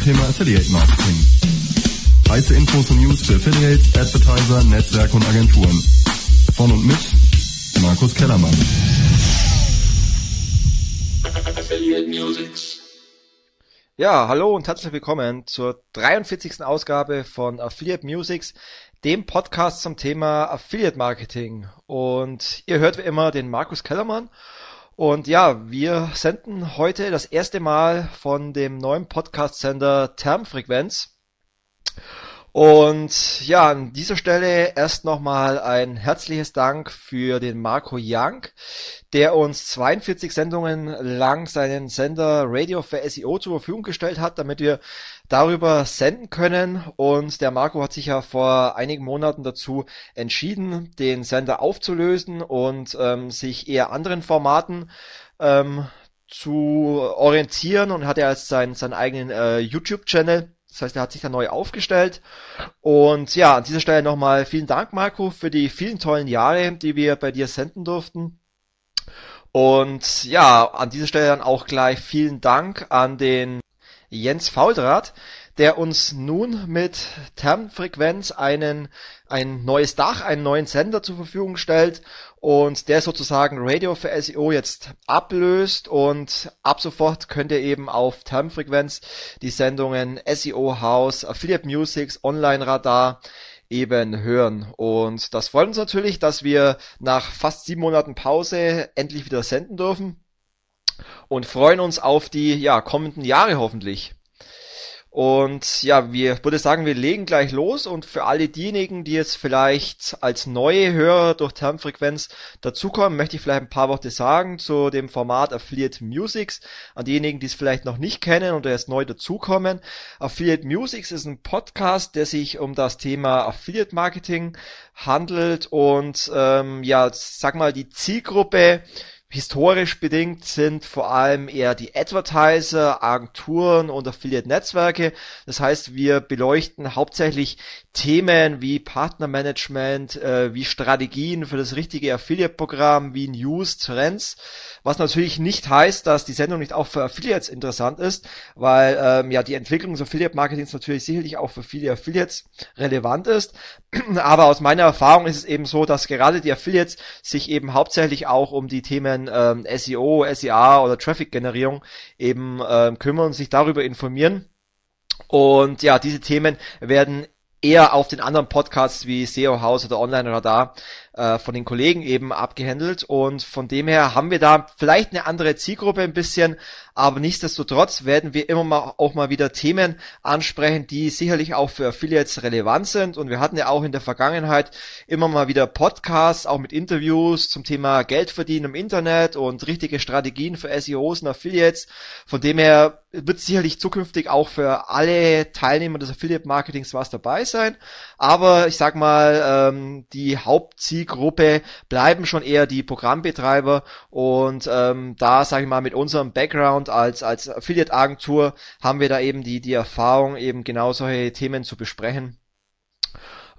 zum Thema Affiliate Marketing. Heiße Infos und News für Affiliates, Advertiser, Netzwerke und Agenturen. Von und mit Markus Kellermann. Affiliate Music. Ja, hallo und herzlich willkommen zur 43. Ausgabe von Affiliate Musics, dem Podcast zum Thema Affiliate Marketing. Und ihr hört wie immer den Markus Kellermann. Und ja, wir senden heute das erste Mal von dem neuen Podcast-Sender Termfrequenz. Und ja, an dieser Stelle erst nochmal ein herzliches Dank für den Marco Young, der uns 42 Sendungen lang seinen Sender Radio für SEO zur Verfügung gestellt hat, damit wir darüber senden können. Und der Marco hat sich ja vor einigen Monaten dazu entschieden, den Sender aufzulösen und ähm, sich eher anderen Formaten ähm, zu orientieren und hat er als seinen, seinen eigenen äh, YouTube-Channel das heißt, er hat sich da neu aufgestellt. Und ja, an dieser Stelle nochmal vielen Dank, Marco, für die vielen tollen Jahre, die wir bei dir senden durften. Und ja, an dieser Stelle dann auch gleich vielen Dank an den Jens Fauldraht, der uns nun mit Termfrequenz einen, ein neues Dach, einen neuen Sender zur Verfügung stellt und der sozusagen Radio für SEO jetzt ablöst und ab sofort könnt ihr eben auf Termfrequenz die Sendungen SEO House, Affiliate Musics, Online Radar eben hören. Und das freut uns natürlich, dass wir nach fast sieben Monaten Pause endlich wieder senden dürfen und freuen uns auf die ja, kommenden Jahre hoffentlich. Und ja, wir würde sagen, wir legen gleich los und für alle diejenigen, die jetzt vielleicht als neue Hörer durch Termfrequenz dazukommen, möchte ich vielleicht ein paar Worte sagen zu dem Format Affiliate Musics. An diejenigen, die es vielleicht noch nicht kennen oder jetzt neu dazukommen. Affiliate Musics ist ein Podcast, der sich um das Thema Affiliate Marketing handelt und ähm, ja, sag mal, die Zielgruppe Historisch bedingt sind vor allem eher die Advertiser, Agenturen und Affiliate-Netzwerke. Das heißt, wir beleuchten hauptsächlich Themen wie Partnermanagement, äh, wie Strategien für das richtige Affiliate-Programm, wie News, Trends. Was natürlich nicht heißt, dass die Sendung nicht auch für Affiliates interessant ist, weil ähm, ja die Entwicklung des Affiliate-Marketings natürlich sicherlich auch für viele Affiliates relevant ist. Aber aus meiner Erfahrung ist es eben so, dass gerade die Affiliates sich eben hauptsächlich auch um die Themen Themen ähm, SEO, SEA oder Traffic-Generierung eben ähm, kümmern und sich darüber informieren. Und ja, diese Themen werden eher auf den anderen Podcasts wie SEO House oder Online Radar äh, von den Kollegen eben abgehandelt. Und von dem her haben wir da vielleicht eine andere Zielgruppe ein bisschen, aber nichtsdestotrotz werden wir immer mal auch mal wieder Themen ansprechen, die sicherlich auch für Affiliates relevant sind. Und wir hatten ja auch in der Vergangenheit immer mal wieder Podcasts, auch mit Interviews zum Thema Geld verdienen im Internet und richtige Strategien für SEOs und Affiliates. Von dem her wird sicherlich zukünftig auch für alle Teilnehmer des Affiliate Marketings was dabei sein, aber ich sag mal, ähm, die Hauptzielgruppe bleiben schon eher die Programmbetreiber und ähm, da sage ich mal mit unserem Background als, als Affiliate-Agentur haben wir da eben die, die Erfahrung, eben genau solche Themen zu besprechen.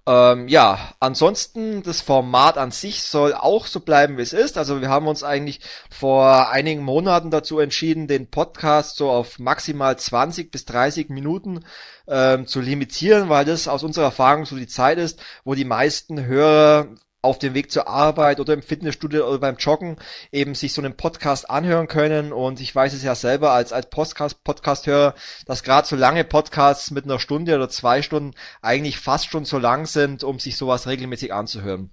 Ähm, ja, ansonsten das Format an sich soll auch so bleiben, wie es ist. Also wir haben uns eigentlich vor einigen Monaten dazu entschieden, den Podcast so auf maximal 20 bis 30 Minuten ähm, zu limitieren, weil das aus unserer Erfahrung so die Zeit ist, wo die meisten Hörer auf dem Weg zur Arbeit oder im Fitnessstudio oder beim Joggen eben sich so einen Podcast anhören können. Und ich weiß es ja selber als, als Podcast, Podcast-Hörer, dass gerade so lange Podcasts mit einer Stunde oder zwei Stunden eigentlich fast schon so lang sind, um sich sowas regelmäßig anzuhören.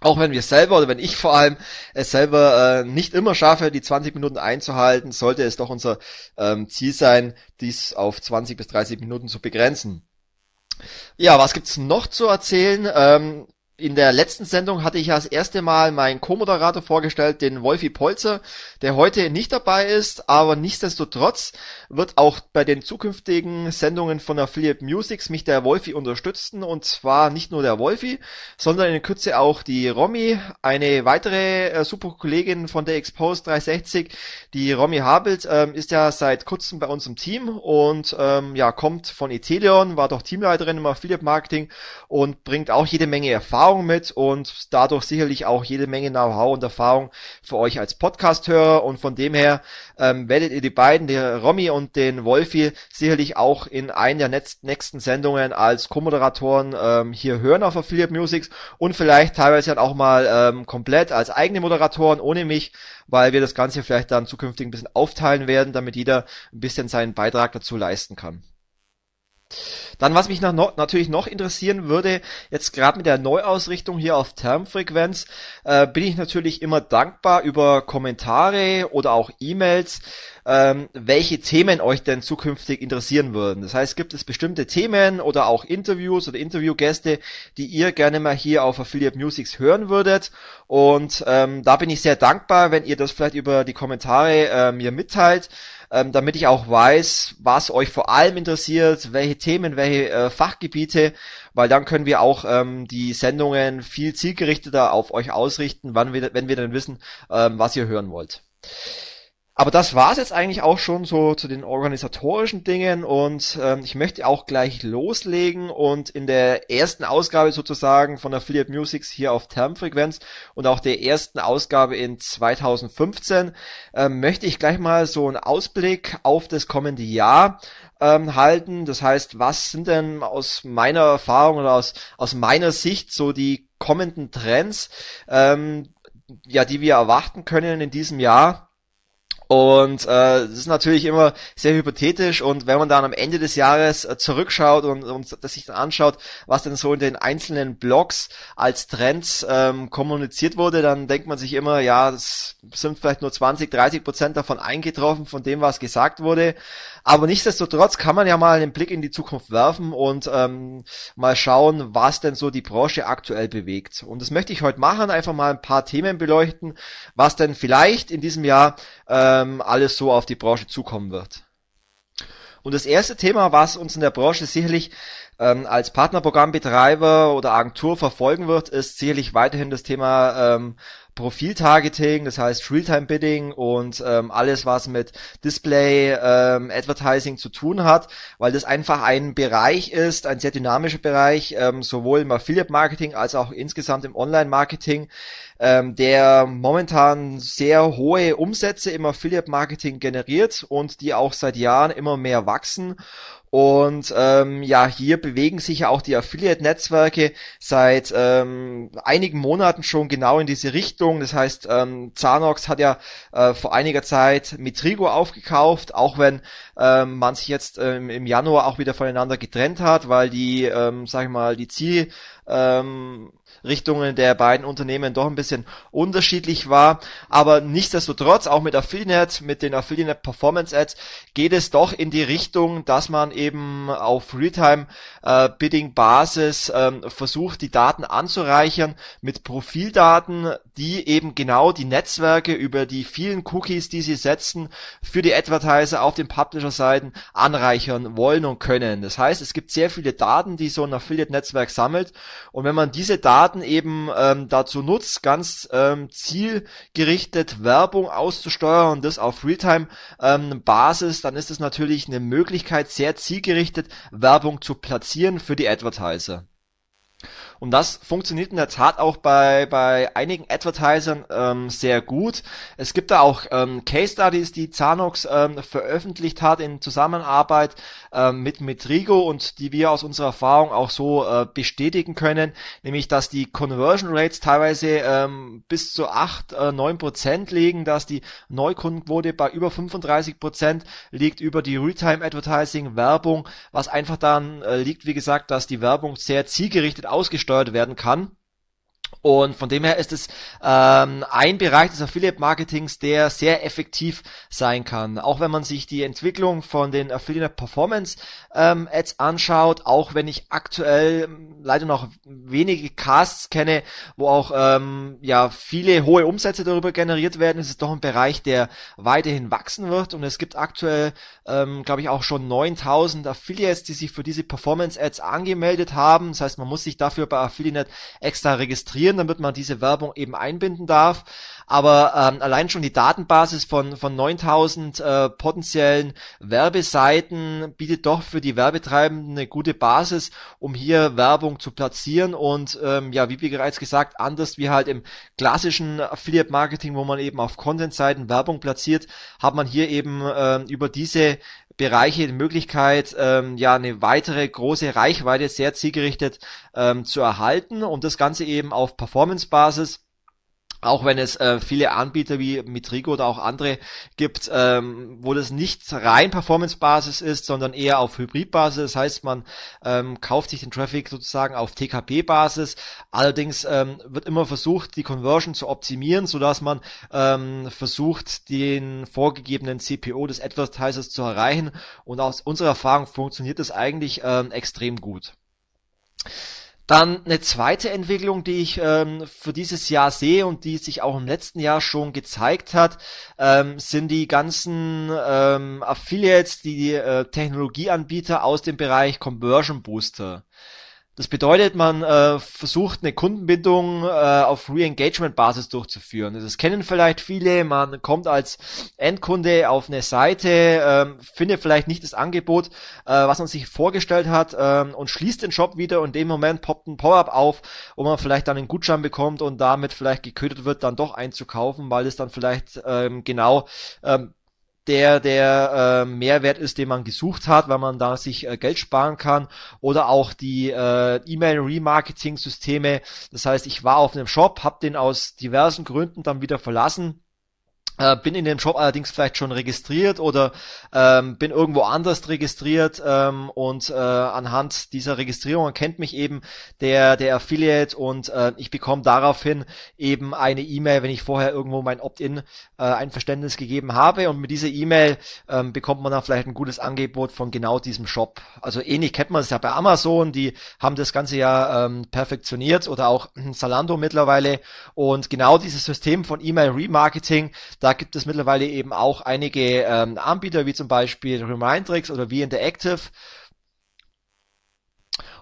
Auch wenn wir selber oder wenn ich vor allem es selber äh, nicht immer schaffe, die 20 Minuten einzuhalten, sollte es doch unser ähm, Ziel sein, dies auf 20 bis 30 Minuten zu begrenzen. Ja, was gibt's noch zu erzählen? Ähm, in der letzten Sendung hatte ich ja das erste Mal meinen Co-Moderator vorgestellt, den Wolfi Polzer, der heute nicht dabei ist, aber nichtsdestotrotz wird auch bei den zukünftigen Sendungen von Affiliate Musics mich der Wolfi unterstützen und zwar nicht nur der Wolfi, sondern in Kürze auch die Romy, eine weitere äh, super Kollegin von der Expose 360. Die Romy Habelt ähm, ist ja seit kurzem bei uns im Team und ähm, ja kommt von Etelion, war doch Teamleiterin im Affiliate Marketing und bringt auch jede Menge Erfahrung Erfahrung mit und dadurch sicherlich auch jede Menge Know-how und Erfahrung für euch als Podcast-Hörer und von dem her ähm, werdet ihr die beiden, der Romy und den Wolfi, sicherlich auch in einer der nächsten Sendungen als Co-Moderatoren ähm, hier hören auf Affiliate Musics und vielleicht teilweise dann auch mal ähm, komplett als eigene Moderatoren ohne mich, weil wir das Ganze vielleicht dann zukünftig ein bisschen aufteilen werden, damit jeder ein bisschen seinen Beitrag dazu leisten kann. Dann, was mich noch, natürlich noch interessieren würde, jetzt gerade mit der Neuausrichtung hier auf Termfrequenz, äh, bin ich natürlich immer dankbar über Kommentare oder auch E-Mails, ähm, welche Themen euch denn zukünftig interessieren würden. Das heißt, gibt es bestimmte Themen oder auch Interviews oder Interviewgäste, die ihr gerne mal hier auf Affiliate Musics hören würdet. Und ähm, da bin ich sehr dankbar, wenn ihr das vielleicht über die Kommentare äh, mir mitteilt ähm, damit ich auch weiß, was euch vor allem interessiert, welche Themen, welche äh, Fachgebiete, weil dann können wir auch ähm, die Sendungen viel zielgerichteter auf euch ausrichten, wann wir, wenn wir dann wissen, ähm, was ihr hören wollt. Aber das war's jetzt eigentlich auch schon so zu den organisatorischen Dingen und ähm, ich möchte auch gleich loslegen und in der ersten Ausgabe sozusagen von Affiliate Musics hier auf Termfrequenz und auch der ersten Ausgabe in 2015 ähm, möchte ich gleich mal so einen Ausblick auf das kommende Jahr ähm, halten. Das heißt, was sind denn aus meiner Erfahrung oder aus, aus meiner Sicht so die kommenden Trends, ähm, ja, die wir erwarten können in diesem Jahr? Und äh, das ist natürlich immer sehr hypothetisch und wenn man dann am Ende des Jahres äh, zurückschaut und, und das sich dann anschaut, was denn so in den einzelnen Blogs als Trends ähm, kommuniziert wurde, dann denkt man sich immer, ja, das sind vielleicht nur 20, 30 Prozent davon eingetroffen, von dem, was gesagt wurde. Aber nichtsdestotrotz kann man ja mal einen Blick in die Zukunft werfen und ähm, mal schauen, was denn so die Branche aktuell bewegt. Und das möchte ich heute machen, einfach mal ein paar Themen beleuchten, was denn vielleicht in diesem Jahr ähm, alles so auf die Branche zukommen wird. Und das erste Thema, was uns in der Branche sicherlich ähm, als Partnerprogrammbetreiber oder Agentur verfolgen wird, ist sicherlich weiterhin das Thema ähm, Profil-Targeting, das heißt Realtime-Bidding und ähm, alles, was mit Display-Advertising ähm, zu tun hat, weil das einfach ein Bereich ist, ein sehr dynamischer Bereich, ähm, sowohl im Affiliate-Marketing als auch insgesamt im Online-Marketing, ähm, der momentan sehr hohe Umsätze im Affiliate-Marketing generiert und die auch seit Jahren immer mehr wachsen und ähm, ja, hier bewegen sich ja auch die Affiliate-Netzwerke seit ähm, einigen Monaten schon genau in diese Richtung. Das heißt, ähm, Zanox hat ja äh, vor einiger Zeit Mitrigo aufgekauft, auch wenn ähm, man sich jetzt ähm, im Januar auch wieder voneinander getrennt hat, weil die, ähm, sag ich mal, die Ziel ähm, Richtungen der beiden Unternehmen doch ein bisschen unterschiedlich war. Aber nichtsdestotrotz, auch mit Affiliate, mit den Affiliate Performance Ads, geht es doch in die Richtung, dass man eben auf Realtime äh, ähm, versucht, die Daten anzureichern mit Profildaten, die eben genau die Netzwerke über die vielen Cookies, die sie setzen, für die Advertiser auf den Publisher-Seiten anreichern wollen und können. Das heißt, es gibt sehr viele Daten, die so ein Affiliate-Netzwerk sammelt und wenn man diese Daten eben ähm, dazu nutzt, ganz ähm, zielgerichtet Werbung auszusteuern und das auf Realtime-Basis, ähm, dann ist es natürlich eine Möglichkeit, sehr zielgerichtet Werbung zu platzieren für die Advertiser. Und das funktioniert in der Tat auch bei, bei einigen Advertisern ähm, sehr gut. Es gibt da auch ähm, Case Studies, die Zanox ähm, veröffentlicht hat in Zusammenarbeit ähm, mit Metrigo und die wir aus unserer Erfahrung auch so äh, bestätigen können, nämlich dass die Conversion Rates teilweise ähm, bis zu 8, äh, 9 Prozent liegen, dass die Neukundenquote bei über 35 Prozent liegt über die Realtime Advertising Werbung, was einfach dann äh, liegt, wie gesagt, dass die Werbung sehr zielgerichtet ausgestattet gesteuert werden kann. Und von dem her ist es ähm, ein Bereich des Affiliate Marketings, der sehr effektiv sein kann. Auch wenn man sich die Entwicklung von den Affiliate Performance ähm, Ads anschaut, auch wenn ich aktuell ähm, leider noch wenige Casts kenne, wo auch ähm, ja viele hohe Umsätze darüber generiert werden, ist es doch ein Bereich, der weiterhin wachsen wird. Und es gibt aktuell, ähm, glaube ich, auch schon 9000 Affiliates, die sich für diese Performance Ads angemeldet haben. Das heißt, man muss sich dafür bei Affiliate extra registrieren investieren, damit man diese Werbung eben einbinden darf. Aber ähm, allein schon die Datenbasis von, von 9000 äh, potenziellen Werbeseiten bietet doch für die Werbetreibenden eine gute Basis, um hier Werbung zu platzieren. Und ähm, ja, wie bereits gesagt, anders wie halt im klassischen Affiliate Marketing, wo man eben auf Content-Seiten Werbung platziert, hat man hier eben ähm, über diese Bereiche die Möglichkeit, ähm, ja eine weitere große Reichweite sehr zielgerichtet ähm, zu erhalten und das Ganze eben auf Performance-Basis auch wenn es äh, viele Anbieter wie Mitrigo oder auch andere gibt, ähm, wo das nicht rein Performance-Basis ist, sondern eher auf Hybrid-Basis. Das heißt, man ähm, kauft sich den Traffic sozusagen auf TKP-Basis. Allerdings ähm, wird immer versucht, die Conversion zu optimieren, sodass man ähm, versucht, den vorgegebenen CPO des Advertisers zu erreichen. Und aus unserer Erfahrung funktioniert das eigentlich ähm, extrem gut. Dann eine zweite Entwicklung, die ich ähm, für dieses Jahr sehe und die sich auch im letzten Jahr schon gezeigt hat, ähm, sind die ganzen ähm, Affiliates, die äh, Technologieanbieter aus dem Bereich Conversion Booster. Das bedeutet, man äh, versucht eine Kundenbindung äh, auf Re-Engagement-Basis durchzuführen. Das kennen vielleicht viele. Man kommt als Endkunde auf eine Seite, äh, findet vielleicht nicht das Angebot, äh, was man sich vorgestellt hat äh, und schließt den Shop wieder und in dem Moment poppt ein Pop-up auf, wo man vielleicht dann einen Gutschein bekommt und damit vielleicht geködert wird, dann doch einzukaufen, weil es dann vielleicht ähm, genau ähm, der der äh, Mehrwert ist, den man gesucht hat, weil man da sich äh, Geld sparen kann oder auch die äh, E-Mail-Remarketing-Systeme. Das heißt, ich war auf einem Shop, habe den aus diversen Gründen dann wieder verlassen äh, bin in dem Shop allerdings vielleicht schon registriert oder ähm, bin irgendwo anders registriert ähm, und äh, anhand dieser Registrierung erkennt mich eben der der Affiliate und äh, ich bekomme daraufhin eben eine E-Mail, wenn ich vorher irgendwo mein Opt-in äh, Einverständnis gegeben habe und mit dieser E-Mail ähm, bekommt man dann vielleicht ein gutes Angebot von genau diesem Shop. Also ähnlich kennt man es ja bei Amazon, die haben das ganze ja ähm, perfektioniert oder auch Zalando mittlerweile und genau dieses System von E-Mail Remarketing da gibt es mittlerweile eben auch einige ähm, Anbieter, wie zum Beispiel Remindrix oder wie Interactive.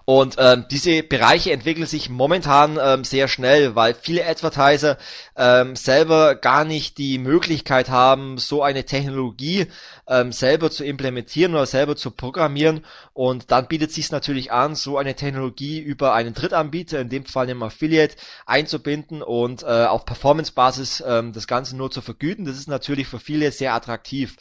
Und ähm, diese Bereiche entwickeln sich momentan ähm, sehr schnell, weil viele Advertiser ähm, selber gar nicht die Möglichkeit haben, so eine Technologie ähm, selber zu implementieren oder selber zu programmieren. Und dann bietet sich natürlich an, so eine Technologie über einen Drittanbieter, in dem Fall einem Affiliate, einzubinden und äh, auf Performance-Basis ähm, das Ganze nur zu vergüten. Das ist natürlich für viele sehr attraktiv.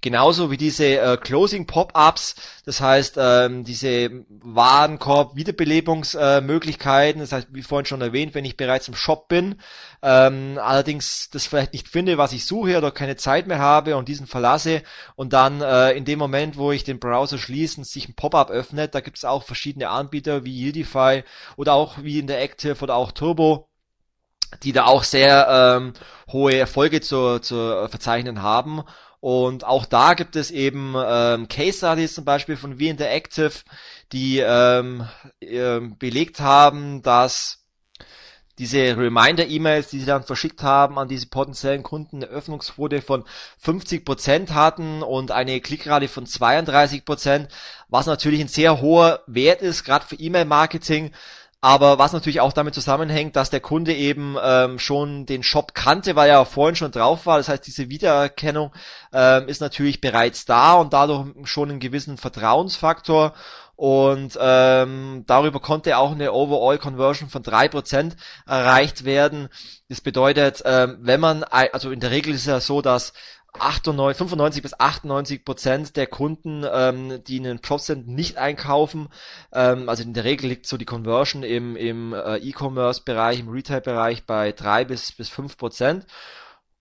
Genauso wie diese äh, Closing-Pop-Ups, das heißt ähm, diese Warenkorb-Wiederbelebungsmöglichkeiten, äh, das heißt, wie vorhin schon erwähnt, wenn ich bereits im Shop bin, ähm, allerdings das vielleicht nicht finde, was ich suche oder keine Zeit mehr habe und diesen verlasse und dann äh, in dem Moment, wo ich den Browser schließe, sich ein Pop-up öffnet, da gibt es auch verschiedene Anbieter wie Yieldify oder auch wie in der Active oder auch Turbo, die da auch sehr ähm, hohe Erfolge zu, zu verzeichnen haben. Und auch da gibt es eben ähm, Case Studies zum Beispiel von Wie Interactive, die ähm, äh, belegt haben, dass diese Reminder-E-Mails, die sie dann verschickt haben an diese potenziellen Kunden, eine Öffnungsquote von 50% hatten und eine Klickrate von 32%, was natürlich ein sehr hoher Wert ist, gerade für E-Mail-Marketing. Aber was natürlich auch damit zusammenhängt, dass der Kunde eben ähm, schon den Shop kannte, weil er vorhin schon drauf war. Das heißt, diese Wiedererkennung ähm, ist natürlich bereits da und dadurch schon einen gewissen Vertrauensfaktor und ähm, darüber konnte auch eine Overall Conversion von drei Prozent erreicht werden. Das bedeutet, ähm, wenn man, also in der Regel ist es ja so, dass 98, 95 bis 98 Prozent der Kunden, ähm, die in den Shop sind, nicht einkaufen. Ähm, also in der Regel liegt so die Conversion im, im äh, E-Commerce-Bereich, im Retail-Bereich bei drei bis, bis fünf Prozent.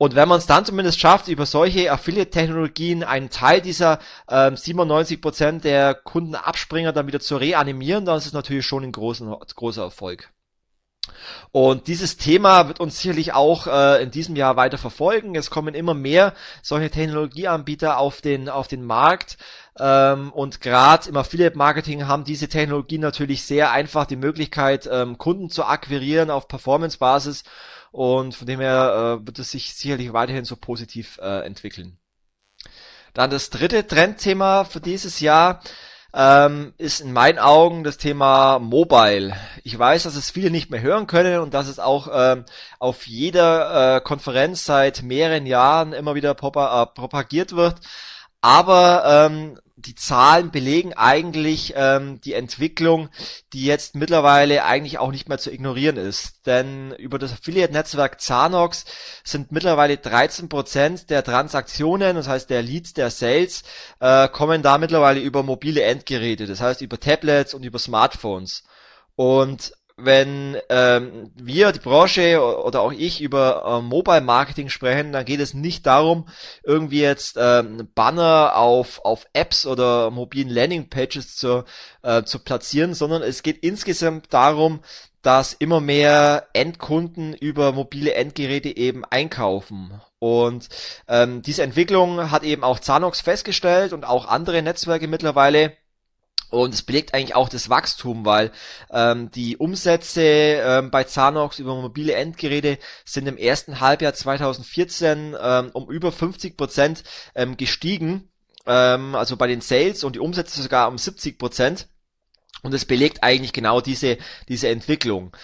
Und wenn man es dann zumindest schafft, über solche Affiliate-Technologien einen Teil dieser ähm, 97% der Kundenabspringer dann wieder zu reanimieren, dann ist es natürlich schon ein großen, großer Erfolg. Und dieses Thema wird uns sicherlich auch äh, in diesem Jahr weiter verfolgen. Es kommen immer mehr solche Technologieanbieter auf den, auf den Markt. Ähm, und gerade im Affiliate-Marketing haben diese Technologien natürlich sehr einfach die Möglichkeit, ähm, Kunden zu akquirieren auf Performance-Basis und von dem her äh, wird es sich sicherlich weiterhin so positiv äh, entwickeln. Dann das dritte Trendthema für dieses Jahr ähm, ist in meinen Augen das Thema Mobile. Ich weiß, dass es viele nicht mehr hören können und dass es auch ähm, auf jeder äh, Konferenz seit mehreren Jahren immer wieder äh, propagiert wird. Aber ähm, die Zahlen belegen eigentlich ähm, die Entwicklung, die jetzt mittlerweile eigentlich auch nicht mehr zu ignorieren ist. Denn über das Affiliate-Netzwerk Zanox sind mittlerweile 13% der Transaktionen, das heißt der Leads, der Sales, äh, kommen da mittlerweile über mobile Endgeräte, das heißt über Tablets und über Smartphones. Und wenn ähm, wir, die Branche oder auch ich über äh, Mobile Marketing sprechen, dann geht es nicht darum, irgendwie jetzt ähm, Banner auf, auf Apps oder mobilen Landing Pages zu, äh, zu platzieren, sondern es geht insgesamt darum, dass immer mehr Endkunden über mobile Endgeräte eben einkaufen. Und ähm, diese Entwicklung hat eben auch Zanox festgestellt und auch andere Netzwerke mittlerweile und es belegt eigentlich auch das Wachstum, weil ähm, die Umsätze ähm, bei Zanox über mobile Endgeräte sind im ersten Halbjahr 2014 ähm, um über 50 Prozent ähm, gestiegen. Ähm, also bei den Sales und die Umsätze sogar um 70 Prozent. Und es belegt eigentlich genau diese, diese Entwicklung.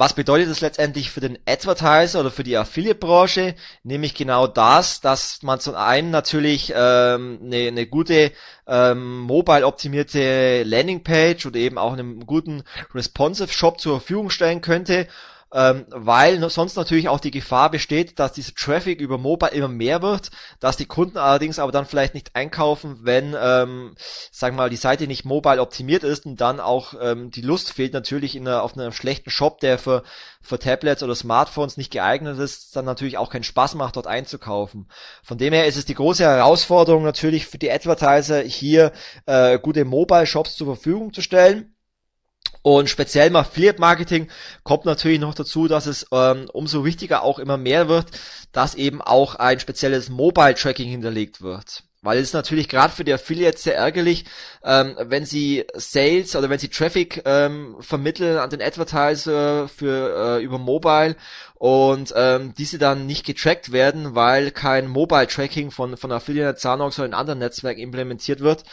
Was bedeutet das letztendlich für den Advertiser oder für die Affiliate-Branche? Nämlich genau das, dass man zum einen natürlich ähm, eine, eine gute ähm, mobile-optimierte Landingpage oder eben auch einen guten responsive Shop zur Verfügung stellen könnte ähm, weil sonst natürlich auch die Gefahr besteht, dass dieser Traffic über Mobile immer mehr wird, dass die Kunden allerdings aber dann vielleicht nicht einkaufen, wenn, ähm, sagen wir mal, die Seite nicht mobile optimiert ist und dann auch ähm, die Lust fehlt natürlich in einer, auf einem schlechten Shop, der für, für Tablets oder Smartphones nicht geeignet ist, dann natürlich auch keinen Spaß macht, dort einzukaufen. Von dem her ist es die große Herausforderung natürlich für die Advertiser hier äh, gute Mobile Shops zur Verfügung zu stellen. Und speziell im Affiliate Marketing kommt natürlich noch dazu, dass es ähm, umso wichtiger auch immer mehr wird, dass eben auch ein spezielles Mobile Tracking hinterlegt wird. Weil es ist natürlich gerade für die Affiliates sehr ärgerlich, ähm, wenn sie Sales oder wenn sie Traffic ähm, vermitteln an den Advertiser für äh, über Mobile und ähm, diese dann nicht getrackt werden, weil kein Mobile Tracking von von Affiliate Zanox oder in anderen Netzwerken implementiert wird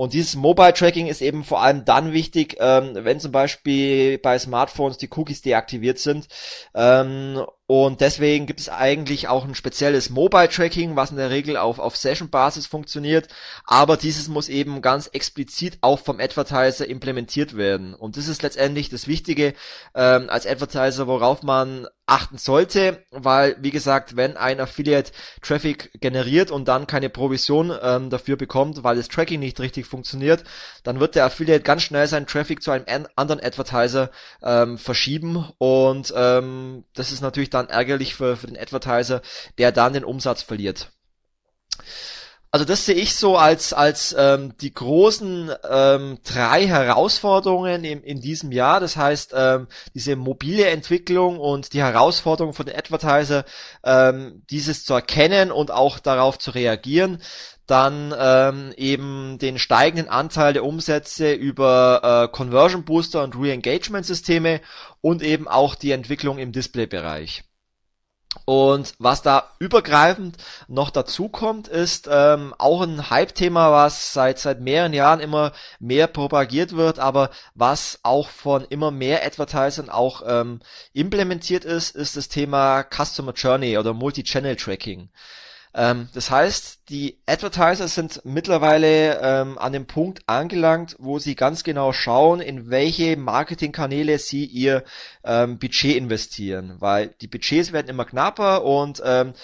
und dieses Mobile Tracking ist eben vor allem dann wichtig, ähm, wenn zum Beispiel bei Smartphones die Cookies deaktiviert sind. Ähm, und deswegen gibt es eigentlich auch ein spezielles Mobile Tracking, was in der Regel auf, auf Session-Basis funktioniert. Aber dieses muss eben ganz explizit auch vom Advertiser implementiert werden. Und das ist letztendlich das Wichtige ähm, als Advertiser, worauf man achten sollte, weil, wie gesagt, wenn ein Affiliate Traffic generiert und dann keine Provision ähm, dafür bekommt, weil das Tracking nicht richtig funktioniert, dann wird der Affiliate ganz schnell seinen Traffic zu einem anderen Advertiser ähm, verschieben und ähm, das ist natürlich dann ärgerlich für, für den Advertiser, der dann den Umsatz verliert. Also das sehe ich so als als ähm, die großen ähm, drei Herausforderungen in, in diesem Jahr. Das heißt ähm, diese mobile Entwicklung und die Herausforderung von den Advertiser, ähm, dieses zu erkennen und auch darauf zu reagieren. Dann ähm, eben den steigenden Anteil der Umsätze über äh, Conversion Booster und Re-Engagement Systeme und eben auch die Entwicklung im Display-Bereich. Und was da übergreifend noch dazu kommt, ist ähm, auch ein Hype-Thema, was seit seit mehreren Jahren immer mehr propagiert wird, aber was auch von immer mehr Advertisern auch ähm, implementiert ist, ist das Thema Customer Journey oder Multi-Channel Tracking. Ähm, das heißt, die Advertiser sind mittlerweile ähm, an dem Punkt angelangt, wo sie ganz genau schauen, in welche Marketingkanäle sie ihr ähm, Budget investieren, weil die Budgets werden immer knapper und ähm,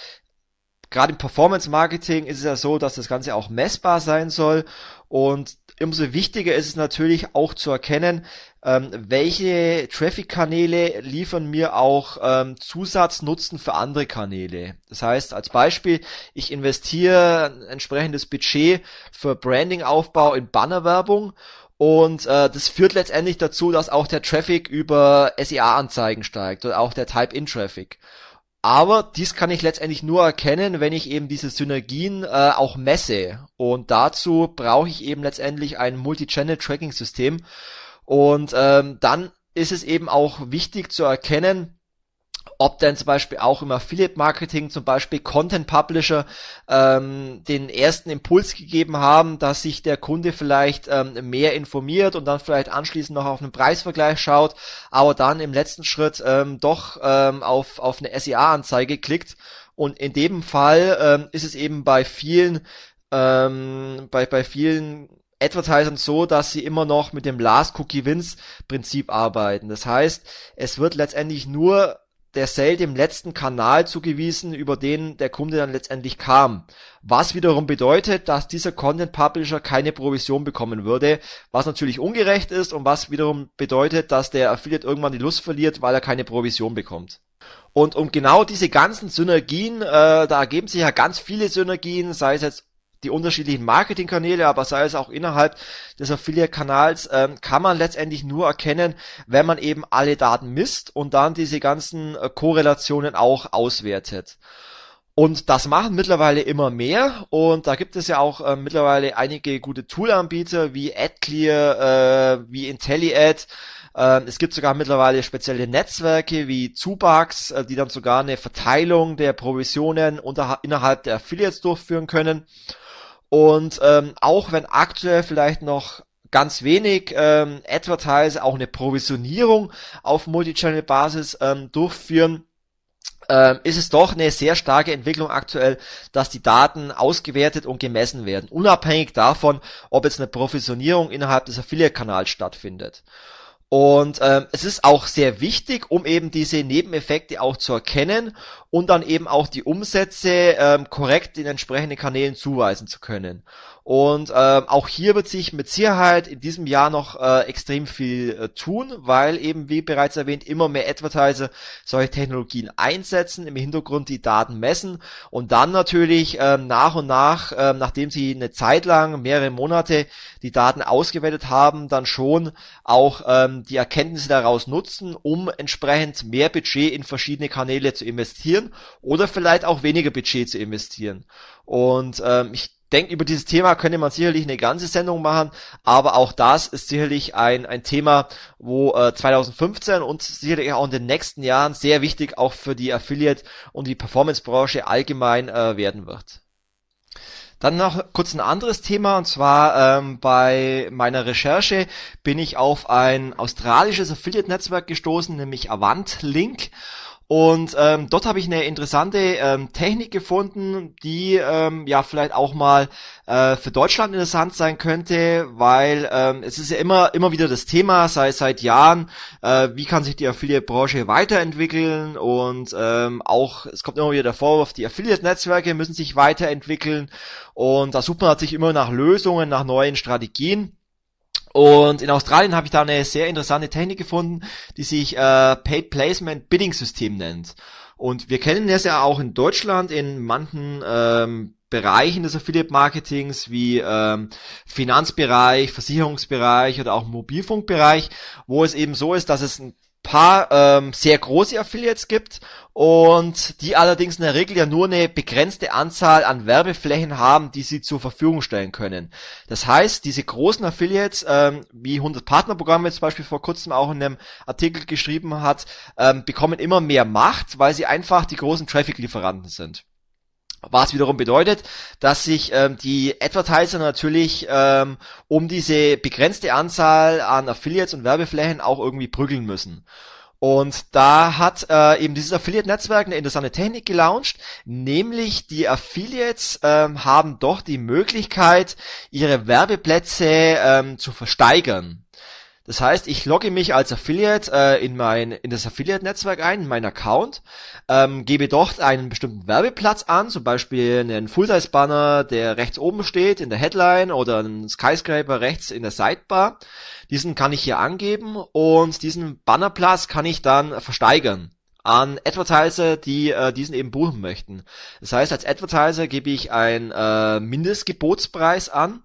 gerade im Performance Marketing ist es ja so, dass das Ganze auch messbar sein soll. Und umso wichtiger ist es natürlich auch zu erkennen, ähm, welche Traffic-Kanäle liefern mir auch ähm, Zusatznutzen für andere Kanäle. Das heißt, als Beispiel, ich investiere ein entsprechendes Budget für Branding-Aufbau in Bannerwerbung und äh, das führt letztendlich dazu, dass auch der Traffic über SEA-Anzeigen steigt oder auch der Type-In-Traffic. Aber dies kann ich letztendlich nur erkennen, wenn ich eben diese Synergien äh, auch messe. Und dazu brauche ich eben letztendlich ein Multi-Channel-Tracking-System. Und ähm, dann ist es eben auch wichtig zu erkennen, ob denn zum Beispiel auch im Affiliate Marketing zum Beispiel Content Publisher ähm, den ersten Impuls gegeben haben, dass sich der Kunde vielleicht ähm, mehr informiert und dann vielleicht anschließend noch auf einen Preisvergleich schaut, aber dann im letzten Schritt ähm, doch ähm, auf, auf eine SEA-Anzeige klickt. Und in dem Fall ähm, ist es eben bei vielen ähm, bei, bei vielen Advertisern so, dass sie immer noch mit dem Last Cookie Wins Prinzip arbeiten. Das heißt, es wird letztendlich nur der Sale dem letzten Kanal zugewiesen, über den der Kunde dann letztendlich kam. Was wiederum bedeutet, dass dieser Content Publisher keine Provision bekommen würde, was natürlich ungerecht ist und was wiederum bedeutet, dass der Affiliate irgendwann die Lust verliert, weil er keine Provision bekommt. Und um genau diese ganzen Synergien, äh, da ergeben sich ja ganz viele Synergien, sei es jetzt die unterschiedlichen Marketingkanäle, aber sei es auch innerhalb des Affiliate-Kanals, ähm, kann man letztendlich nur erkennen, wenn man eben alle Daten misst und dann diese ganzen äh, Korrelationen auch auswertet. Und das machen mittlerweile immer mehr und da gibt es ja auch äh, mittlerweile einige gute Toolanbieter wie AdClear, äh, wie IntelliAd. Äh, es gibt sogar mittlerweile spezielle Netzwerke wie Zubax, äh, die dann sogar eine Verteilung der Provisionen unter, innerhalb der Affiliates durchführen können. Und ähm, auch wenn aktuell vielleicht noch ganz wenig ähm, Advertiser auch eine Provisionierung auf Multichannel-Basis ähm, durchführen, ähm, ist es doch eine sehr starke Entwicklung aktuell, dass die Daten ausgewertet und gemessen werden, unabhängig davon, ob jetzt eine Provisionierung innerhalb des Affiliate-Kanals stattfindet. Und ähm, es ist auch sehr wichtig, um eben diese Nebeneffekte auch zu erkennen und dann eben auch die Umsätze ähm, korrekt in entsprechenden Kanälen zuweisen zu können. Und ähm, auch hier wird sich mit Sicherheit in diesem Jahr noch äh, extrem viel äh, tun, weil eben, wie bereits erwähnt, immer mehr Advertiser solche Technologien einsetzen, im Hintergrund die Daten messen und dann natürlich ähm, nach und nach, ähm, nachdem sie eine Zeit lang, mehrere Monate die Daten ausgewertet haben, dann schon auch ähm, die Erkenntnisse daraus nutzen, um entsprechend mehr Budget in verschiedene Kanäle zu investieren oder vielleicht auch weniger Budget zu investieren. Und ähm, ich denke, über dieses Thema könnte man sicherlich eine ganze Sendung machen, aber auch das ist sicherlich ein, ein Thema, wo äh, 2015 und sicherlich auch in den nächsten Jahren sehr wichtig auch für die Affiliate und die Performance-Branche allgemein äh, werden wird. Dann noch kurz ein anderes Thema und zwar ähm, bei meiner Recherche bin ich auf ein australisches Affiliate-Netzwerk gestoßen, nämlich Avant Link. Und ähm, dort habe ich eine interessante ähm, Technik gefunden, die ähm, ja vielleicht auch mal äh, für Deutschland interessant sein könnte, weil ähm, es ist ja immer immer wieder das Thema, sei seit Jahren, äh, wie kann sich die Affiliate-Branche weiterentwickeln und ähm, auch es kommt immer wieder der Vorwurf, die Affiliate-Netzwerke müssen sich weiterentwickeln und da sucht man natürlich immer nach Lösungen, nach neuen Strategien. Und in Australien habe ich da eine sehr interessante Technik gefunden, die sich äh, Paid Placement Bidding System nennt. Und wir kennen das ja auch in Deutschland in manchen ähm, Bereichen des Affiliate Marketings wie ähm, Finanzbereich, Versicherungsbereich oder auch Mobilfunkbereich, wo es eben so ist, dass es ein paar ähm, sehr große Affiliates gibt und die allerdings in der Regel ja nur eine begrenzte Anzahl an Werbeflächen haben, die sie zur Verfügung stellen können. Das heißt, diese großen Affiliates, ähm, wie 100 Partnerprogramme zum Beispiel vor kurzem auch in einem Artikel geschrieben hat, ähm, bekommen immer mehr Macht, weil sie einfach die großen Traffic-Lieferanten sind. Was wiederum bedeutet, dass sich ähm, die Advertiser natürlich ähm, um diese begrenzte Anzahl an Affiliates und Werbeflächen auch irgendwie prügeln müssen. Und da hat äh, eben dieses Affiliate-Netzwerk eine interessante Technik gelauncht, nämlich die Affiliates ähm, haben doch die Möglichkeit, ihre Werbeplätze ähm, zu versteigern. Das heißt, ich logge mich als Affiliate äh, in mein in das Affiliate-Netzwerk ein, in meinen Account, ähm, gebe dort einen bestimmten Werbeplatz an, zum Beispiel einen Full-Size-Banner, der rechts oben steht in der Headline oder einen Skyscraper rechts in der Sidebar. Diesen kann ich hier angeben und diesen Bannerplatz kann ich dann versteigern an Advertiser, die äh, diesen eben buchen möchten. Das heißt, als Advertiser gebe ich einen äh, Mindestgebotspreis an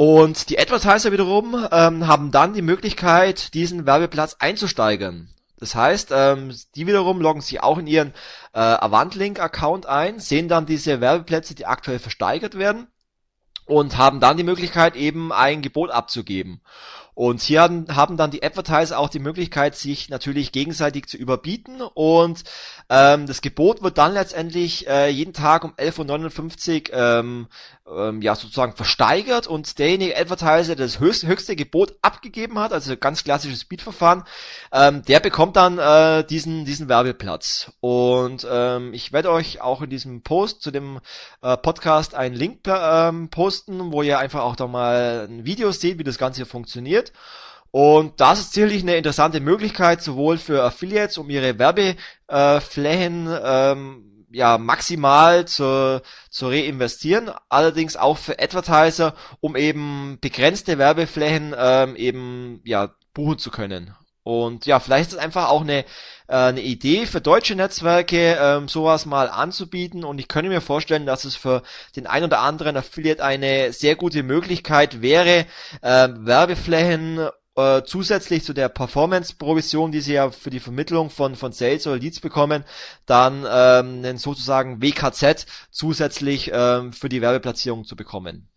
und die Advertiser wiederum ähm, haben dann die Möglichkeit, diesen Werbeplatz einzusteigern. Das heißt, ähm, die wiederum loggen sich auch in ihren äh, Avantlink-Account ein, sehen dann diese Werbeplätze, die aktuell versteigert werden und haben dann die Möglichkeit, eben ein Gebot abzugeben. Und hier haben, haben dann die Advertiser auch die Möglichkeit, sich natürlich gegenseitig zu überbieten und ähm, das Gebot wird dann letztendlich äh, jeden Tag um 11.59 Uhr ähm, ähm, ja sozusagen versteigert und derjenige Advertiser, der das höchste, höchste Gebot abgegeben hat, also ganz klassisches Speedverfahren, ähm, der bekommt dann äh, diesen diesen Werbeplatz. Und ähm, ich werde euch auch in diesem Post zu dem äh, Podcast einen Link ähm, posten, wo ihr einfach auch da mal ein Video seht, wie das Ganze hier funktioniert. Und das ist sicherlich eine interessante Möglichkeit, sowohl für Affiliates, um ihre Werbeflächen ähm, ja maximal zu, zu reinvestieren, allerdings auch für Advertiser, um eben begrenzte Werbeflächen ähm, eben ja buchen zu können. Und ja, vielleicht ist es einfach auch eine, äh, eine Idee für deutsche Netzwerke, ähm, sowas mal anzubieten. Und ich könnte mir vorstellen, dass es für den ein oder anderen Affiliate eine sehr gute Möglichkeit wäre, äh, Werbeflächen äh, zusätzlich zu der Performance-Provision, die sie ja für die Vermittlung von, von Sales oder Leads bekommen, dann ähm, einen sozusagen WKZ zusätzlich ähm, für die Werbeplatzierung zu bekommen.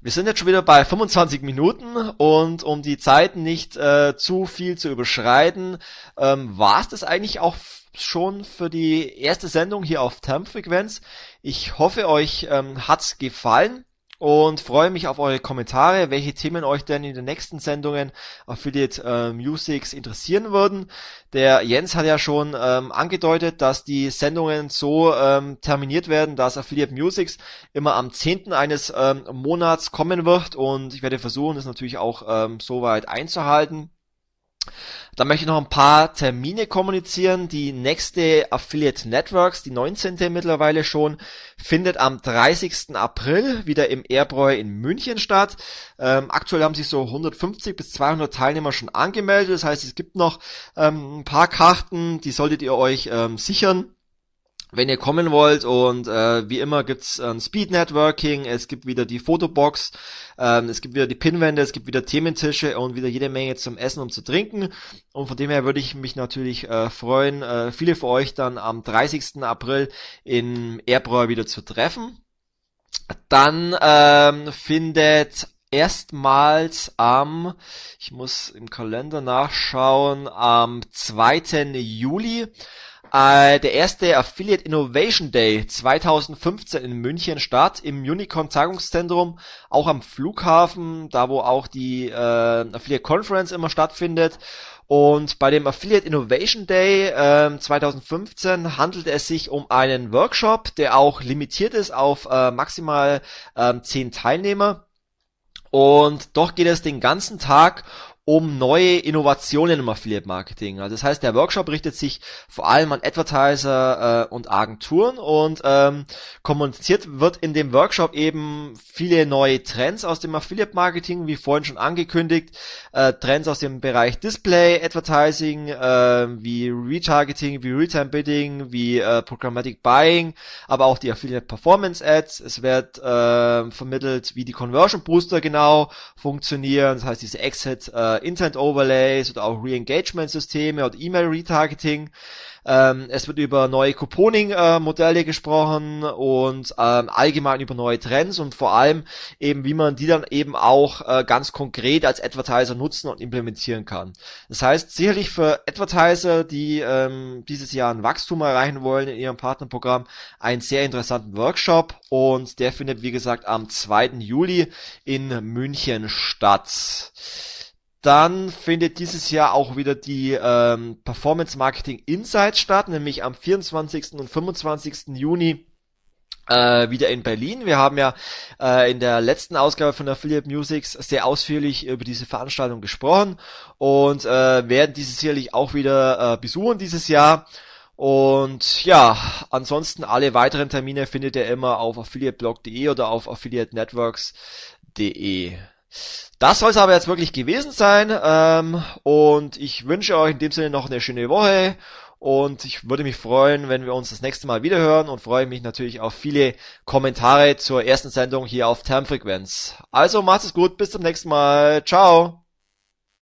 Wir sind jetzt schon wieder bei 25 Minuten und um die Zeit nicht äh, zu viel zu überschreiten, ähm, war es das eigentlich auch schon für die erste Sendung hier auf Termfrequenz. Ich hoffe, euch ähm, hat's gefallen und freue mich auf eure Kommentare, welche Themen euch denn in den nächsten Sendungen Affiliate äh, Musics interessieren würden. Der Jens hat ja schon ähm, angedeutet, dass die Sendungen so ähm, terminiert werden, dass Affiliate Musics immer am 10. eines ähm, Monats kommen wird und ich werde versuchen, das natürlich auch ähm, soweit einzuhalten. Dann möchte ich noch ein paar Termine kommunizieren. Die nächste Affiliate Networks, die 19. mittlerweile schon, findet am 30. April wieder im Airbräu in München statt. Ähm, aktuell haben sich so 150 bis 200 Teilnehmer schon angemeldet. Das heißt, es gibt noch ähm, ein paar Karten, die solltet ihr euch ähm, sichern wenn ihr kommen wollt und äh, wie immer gibt's ähm, Speed Networking, es gibt wieder die Fotobox, ähm, es gibt wieder die Pinwände, es gibt wieder Thementische und wieder jede Menge zum Essen und zu trinken und von dem her würde ich mich natürlich äh, freuen, äh, viele von euch dann am 30. April in Erbräu wieder zu treffen. Dann ähm, findet erstmals am, ich muss im Kalender nachschauen, am 2. Juli äh, der erste Affiliate Innovation Day 2015 in München statt, im Unicorn Tagungszentrum, auch am Flughafen, da wo auch die äh, Affiliate Conference immer stattfindet. Und bei dem Affiliate Innovation Day äh, 2015 handelt es sich um einen Workshop, der auch limitiert ist auf äh, maximal äh, 10 Teilnehmer. Und doch geht es den ganzen Tag um neue Innovationen im Affiliate Marketing. Also das heißt, der Workshop richtet sich vor allem an Advertiser äh, und Agenturen und ähm, kommuniziert wird in dem Workshop eben viele neue Trends aus dem Affiliate Marketing, wie vorhin schon angekündigt, äh, Trends aus dem Bereich Display Advertising, äh, wie Retargeting, wie Realtime Bidding, wie äh, Programmatic Buying, aber auch die Affiliate Performance Ads. Es wird äh, vermittelt, wie die Conversion Booster genau funktionieren, das heißt diese Exit äh, Intent Overlays oder auch Re-Engagement-Systeme oder E-Mail-Retargeting. Ähm, es wird über neue Couponing-Modelle gesprochen und ähm, allgemein über neue Trends und vor allem eben, wie man die dann eben auch äh, ganz konkret als Advertiser nutzen und implementieren kann. Das heißt, sicherlich für Advertiser, die ähm, dieses Jahr ein Wachstum erreichen wollen in ihrem Partnerprogramm, einen sehr interessanten Workshop und der findet, wie gesagt, am 2. Juli in München statt. Dann findet dieses Jahr auch wieder die ähm, Performance Marketing Insights statt, nämlich am 24. und 25. Juni äh, wieder in Berlin. Wir haben ja äh, in der letzten Ausgabe von Affiliate Musics sehr ausführlich über diese Veranstaltung gesprochen und äh, werden diese sicherlich auch wieder äh, besuchen dieses Jahr. Und ja, ansonsten alle weiteren Termine findet ihr immer auf affiliateblog.de oder auf affiliatenetworks.de. Das soll es aber jetzt wirklich gewesen sein. Ähm, und ich wünsche euch in dem Sinne noch eine schöne Woche. Und ich würde mich freuen, wenn wir uns das nächste Mal wiederhören und freue mich natürlich auf viele Kommentare zur ersten Sendung hier auf Termfrequenz. Also macht es gut, bis zum nächsten Mal. Ciao.